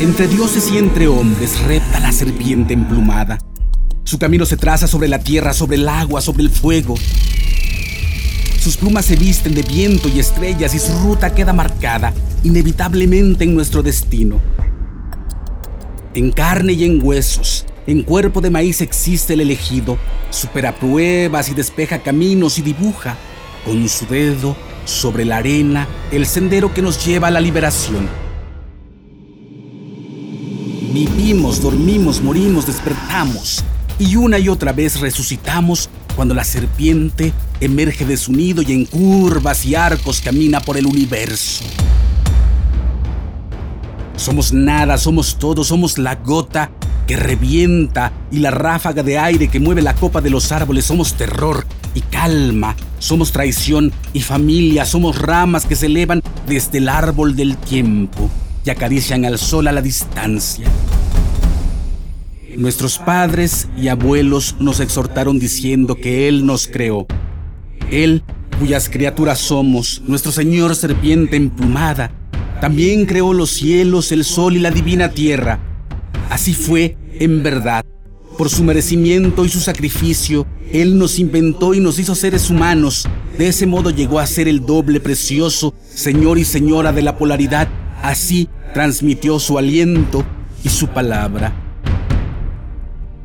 Entre dioses y entre hombres repta la serpiente emplumada. Su camino se traza sobre la tierra, sobre el agua, sobre el fuego. Sus plumas se visten de viento y estrellas y su ruta queda marcada inevitablemente en nuestro destino. En carne y en huesos, en cuerpo de maíz existe el elegido, supera pruebas y despeja caminos y dibuja con su dedo sobre la arena el sendero que nos lleva a la liberación. Vivimos, dormimos, morimos, despertamos y una y otra vez resucitamos cuando la serpiente emerge de su nido y en curvas y arcos camina por el universo. Somos nada, somos todo, somos la gota que revienta y la ráfaga de aire que mueve la copa de los árboles. Somos terror y calma, somos traición y familia, somos ramas que se elevan desde el árbol del tiempo y acarician al sol a la distancia. Nuestros padres y abuelos nos exhortaron diciendo que Él nos creó. Él, cuyas criaturas somos, nuestro Señor serpiente emplumada, también creó los cielos, el sol y la divina tierra. Así fue, en verdad. Por su merecimiento y su sacrificio, Él nos inventó y nos hizo seres humanos. De ese modo llegó a ser el doble precioso, Señor y Señora de la polaridad. Así transmitió su aliento y su palabra.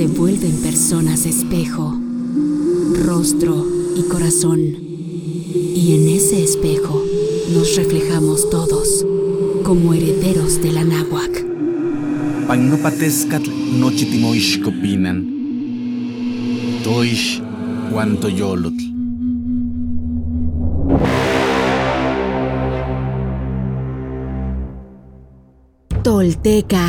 se vuelven personas espejo, rostro y corazón y en ese espejo nos reflejamos todos como herederos de la náhuac. Pagnopatescatl nochitimoixcopinan. Toish yolotl. Tolteca,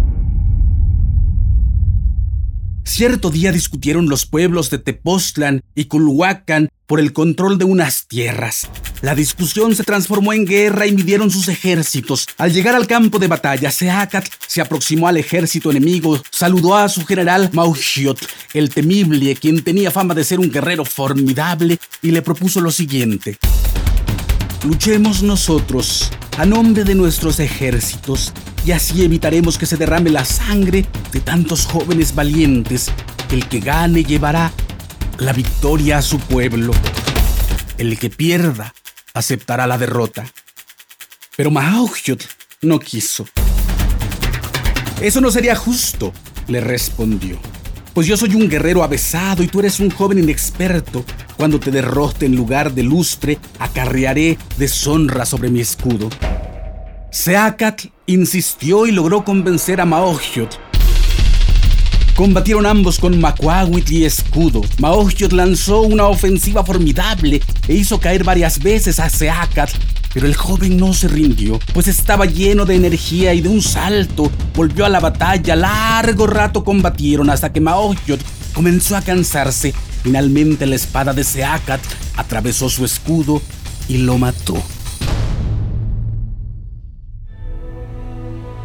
Cierto día discutieron los pueblos de Tepoztlán y Culhuacán por el control de unas tierras. La discusión se transformó en guerra y midieron sus ejércitos. Al llegar al campo de batalla, Seacat se aproximó al ejército enemigo, saludó a su general Mauchiot, el temible, quien tenía fama de ser un guerrero formidable, y le propuso lo siguiente. Luchemos nosotros a nombre de nuestros ejércitos y así evitaremos que se derrame la sangre de tantos jóvenes valientes. El que gane llevará la victoria a su pueblo. El que pierda aceptará la derrota. Pero Mahaugyot no quiso. Eso no sería justo, le respondió. Pues yo soy un guerrero avesado y tú eres un joven inexperto. Cuando te derrote en lugar de lustre, acarrearé deshonra sobre mi escudo. Seacat insistió y logró convencer a Maogyot. Combatieron ambos con Macuahuit y escudo. Maogyot lanzó una ofensiva formidable e hizo caer varias veces a Seacat, pero el joven no se rindió, pues estaba lleno de energía y de un salto volvió a la batalla. Largo rato combatieron hasta que Maogyot comenzó a cansarse Finalmente la espada de Seacat atravesó su escudo y lo mató.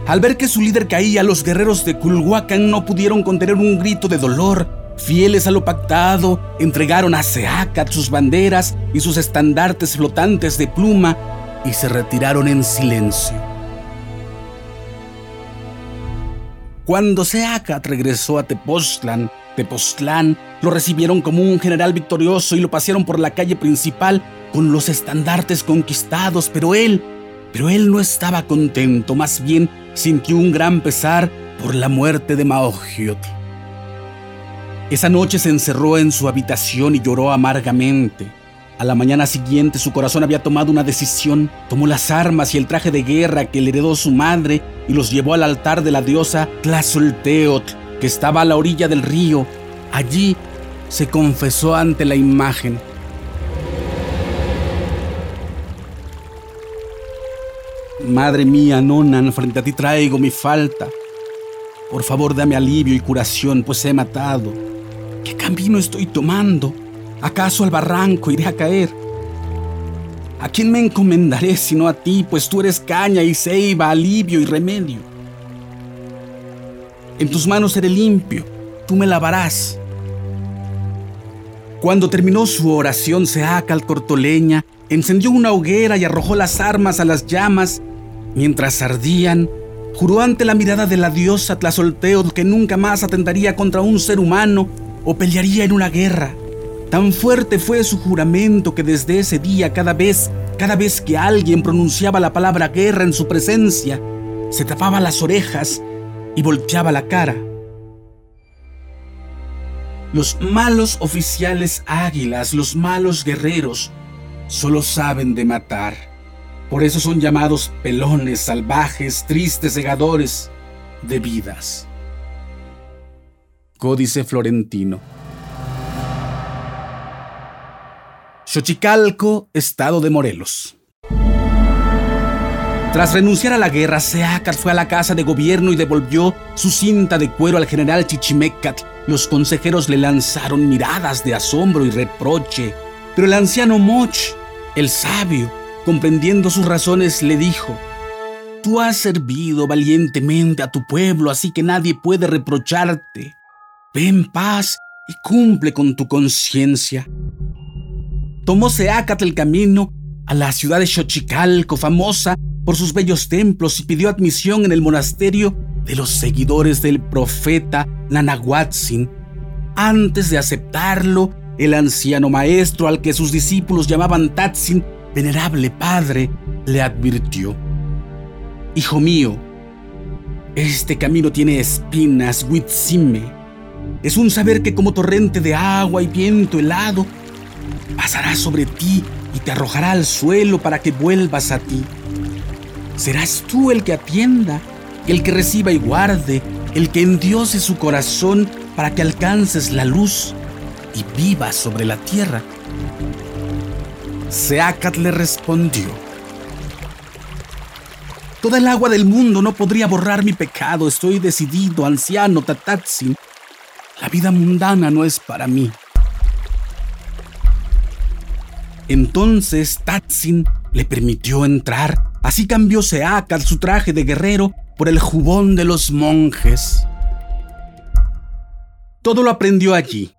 Al ver que su líder caía, los guerreros de Culhuacán no pudieron contener un grito de dolor. Fieles a lo pactado, entregaron a Seacat sus banderas y sus estandartes flotantes de pluma y se retiraron en silencio. Cuando Seacat regresó a Tepoztlán, Tepoztlán lo recibieron como un general victorioso y lo pasearon por la calle principal con los estandartes conquistados, pero él, pero él no estaba contento, más bien sintió un gran pesar por la muerte de Maogiot. Esa noche se encerró en su habitación y lloró amargamente. A la mañana siguiente su corazón había tomado una decisión. Tomó las armas y el traje de guerra que le heredó su madre y los llevó al altar de la diosa Tlazolteot, que estaba a la orilla del río. Allí se confesó ante la imagen. Madre mía, Nonan, frente a ti traigo mi falta. Por favor, dame alivio y curación, pues he matado. ¿Qué camino estoy tomando? ¿Acaso al barranco iré a caer? ¿A quién me encomendaré sino a ti, pues tú eres caña y ceiba, alivio y remedio? En tus manos seré limpio, tú me lavarás. Cuando terminó su oración, Seacal cortó leña, encendió una hoguera y arrojó las armas a las llamas. Mientras ardían, juró ante la mirada de la diosa Tlazolteo que nunca más atentaría contra un ser humano o pelearía en una guerra. Tan fuerte fue su juramento que desde ese día cada vez, cada vez que alguien pronunciaba la palabra guerra en su presencia, se tapaba las orejas y volteaba la cara. Los malos oficiales águilas, los malos guerreros, solo saben de matar. Por eso son llamados pelones, salvajes, tristes, segadores de vidas. Códice Florentino. Xochicalco, Estado de Morelos. Tras renunciar a la guerra, Seacat fue a la casa de gobierno y devolvió su cinta de cuero al general Chichimecat. Los consejeros le lanzaron miradas de asombro y reproche, pero el anciano Moch, el sabio, comprendiendo sus razones, le dijo, Tú has servido valientemente a tu pueblo, así que nadie puede reprocharte. Ve en paz y cumple con tu conciencia. Tomó Seacat el camino a la ciudad de Xochicalco, famosa por sus bellos templos, y pidió admisión en el monasterio de los seguidores del profeta Nanahuatzin. Antes de aceptarlo, el anciano maestro al que sus discípulos llamaban Tatsin, venerable padre, le advirtió. Hijo mío, este camino tiene espinas, Huitzime. Es un saber que como torrente de agua y viento helado, pasará sobre ti y te arrojará al suelo para que vuelvas a ti. Serás tú el que atienda, el que reciba y guarde, el que endiose su corazón para que alcances la luz y vivas sobre la tierra. Seacat le respondió, Toda el agua del mundo no podría borrar mi pecado, estoy decidido, anciano Tatatsin. La vida mundana no es para mí. Entonces Tatsin le permitió entrar Así cambió Seacat su traje de guerrero por el jubón de los monjes. Todo lo aprendió allí.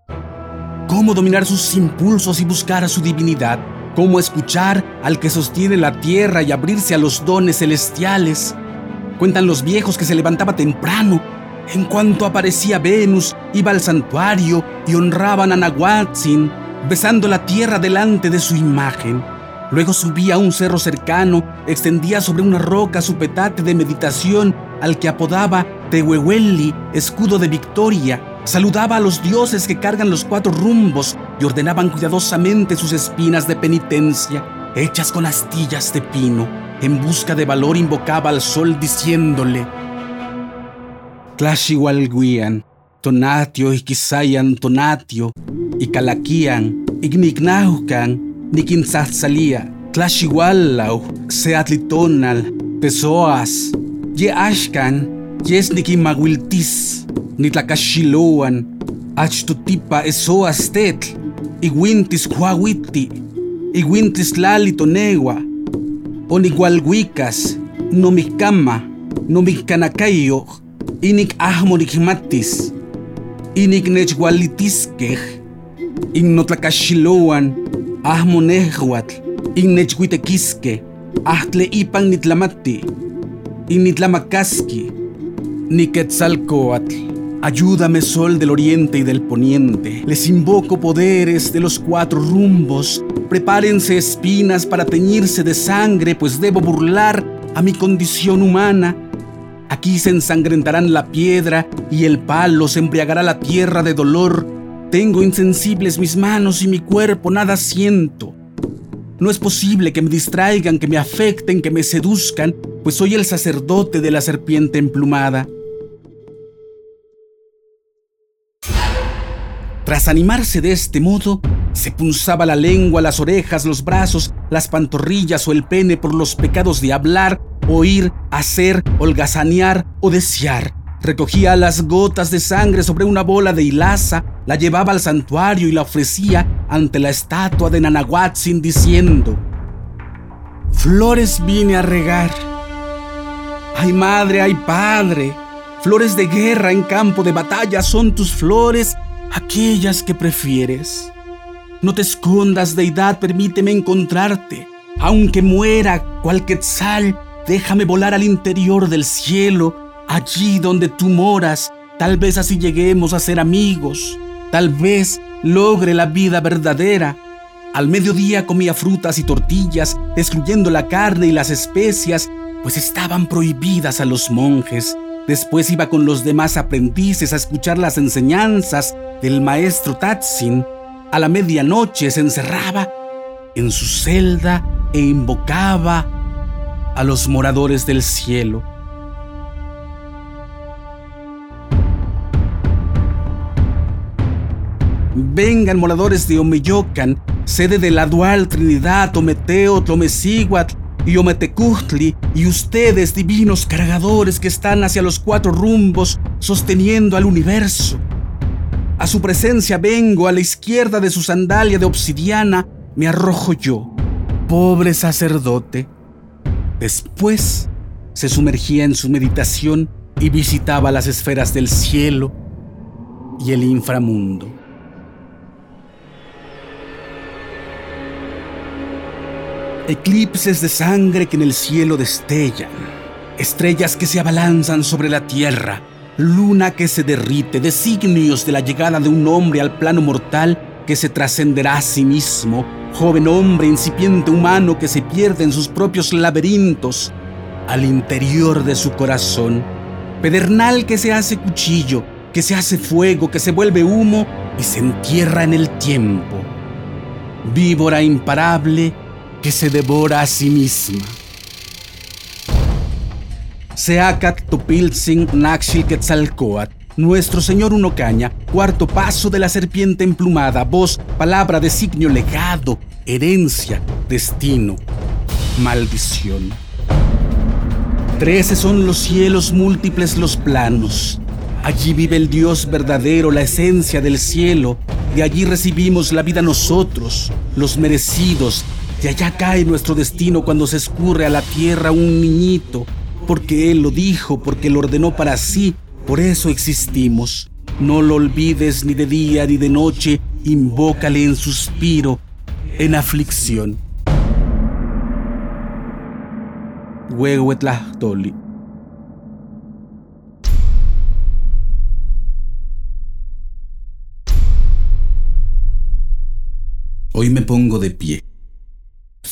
Cómo dominar sus impulsos y buscar a su divinidad. Cómo escuchar al que sostiene la tierra y abrirse a los dones celestiales. Cuentan los viejos que se levantaba temprano. En cuanto aparecía Venus, iba al santuario y honraban a Nahuatzin, besando la tierra delante de su imagen. Luego subía a un cerro cercano, extendía sobre una roca su petate de meditación al que apodaba Tehuehueli, escudo de victoria. Saludaba a los dioses que cargan los cuatro rumbos y ordenaban cuidadosamente sus espinas de penitencia, hechas con astillas de pino. En busca de valor invocaba al sol diciéndole: Tlashiwalguian, Tonatio y Kisayan Tonatio, y Calaquian, Ignignaucan, nikintzahtzalía, tlaxiualau, seatlitonal, tesoas, ye axkan, nitlakaxiloan, achtutipa esoas tetl, iwintis kuauiti, iwintis lali tonewa, onikualhuicas, nomikama, nomikkanakayo, inik ahmo nikmatis, inik nechwalitiskej, innotlacaxiloan, ahmo nehuatl, innechhuitequisque, ahtle ipan nitlamati, innitlamakaski, niquetzalcoatl. Ayúdame, sol del oriente y del poniente. Les invoco poderes de los cuatro rumbos Prepárense espinas para teñirse de sangre, pues debo burlar a mi condición humana. Aquí se ensangrentarán la piedra y el palo se embriagará la tierra de dolor. Tengo insensibles mis manos y mi cuerpo, nada siento. No es posible que me distraigan, que me afecten, que me seduzcan, pues soy el sacerdote de la serpiente emplumada. Tras animarse de este modo, se punzaba la lengua, las orejas, los brazos, las pantorrillas o el pene por los pecados de hablar, oír, hacer, holgazanear o desear. Recogía las gotas de sangre sobre una bola de hilaza, la llevaba al santuario y la ofrecía ante la estatua de Nanahuatzin diciendo, Flores vine a regar. Ay madre, ay padre, flores de guerra en campo de batalla son tus flores aquellas que prefieres. No te escondas, deidad, permíteme encontrarte. Aunque muera cual quetzal, déjame volar al interior del cielo, allí donde tú moras. Tal vez así lleguemos a ser amigos. Tal vez logre la vida verdadera. Al mediodía comía frutas y tortillas, excluyendo la carne y las especias, pues estaban prohibidas a los monjes. Después iba con los demás aprendices a escuchar las enseñanzas del maestro Tatsin, a la medianoche se encerraba en su celda e invocaba a los moradores del cielo. Vengan moradores de Omeyocan, sede de la dual Trinidad, Ometeo, Tlomeciguatl y Ometecutli, y ustedes, divinos cargadores que están hacia los cuatro rumbos, sosteniendo al universo. A su presencia vengo, a la izquierda de su sandalia de obsidiana me arrojo yo, pobre sacerdote. Después se sumergía en su meditación y visitaba las esferas del cielo y el inframundo. Eclipses de sangre que en el cielo destellan, estrellas que se abalanzan sobre la tierra, luna que se derrite, designios de la llegada de un hombre al plano mortal que se trascenderá a sí mismo, joven hombre incipiente humano que se pierde en sus propios laberintos, al interior de su corazón, pedernal que se hace cuchillo, que se hace fuego, que se vuelve humo y se entierra en el tiempo, víbora imparable que se devora a sí misma. Seacat Topiltzin Naxil Quetzalcoatl, Nuestro Señor Unocaña, cuarto paso de la serpiente emplumada, voz, palabra, designio, legado, herencia, destino, maldición. Trece son los cielos, múltiples los planos. Allí vive el Dios verdadero, la esencia del cielo. De allí recibimos la vida nosotros, los merecidos. De allá cae nuestro destino cuando se escurre a la tierra un niñito, porque Él lo dijo, porque lo ordenó para sí, por eso existimos. No lo olvides ni de día ni de noche, invócale en suspiro, en aflicción. Huehuetlahtoli. Hoy me pongo de pie,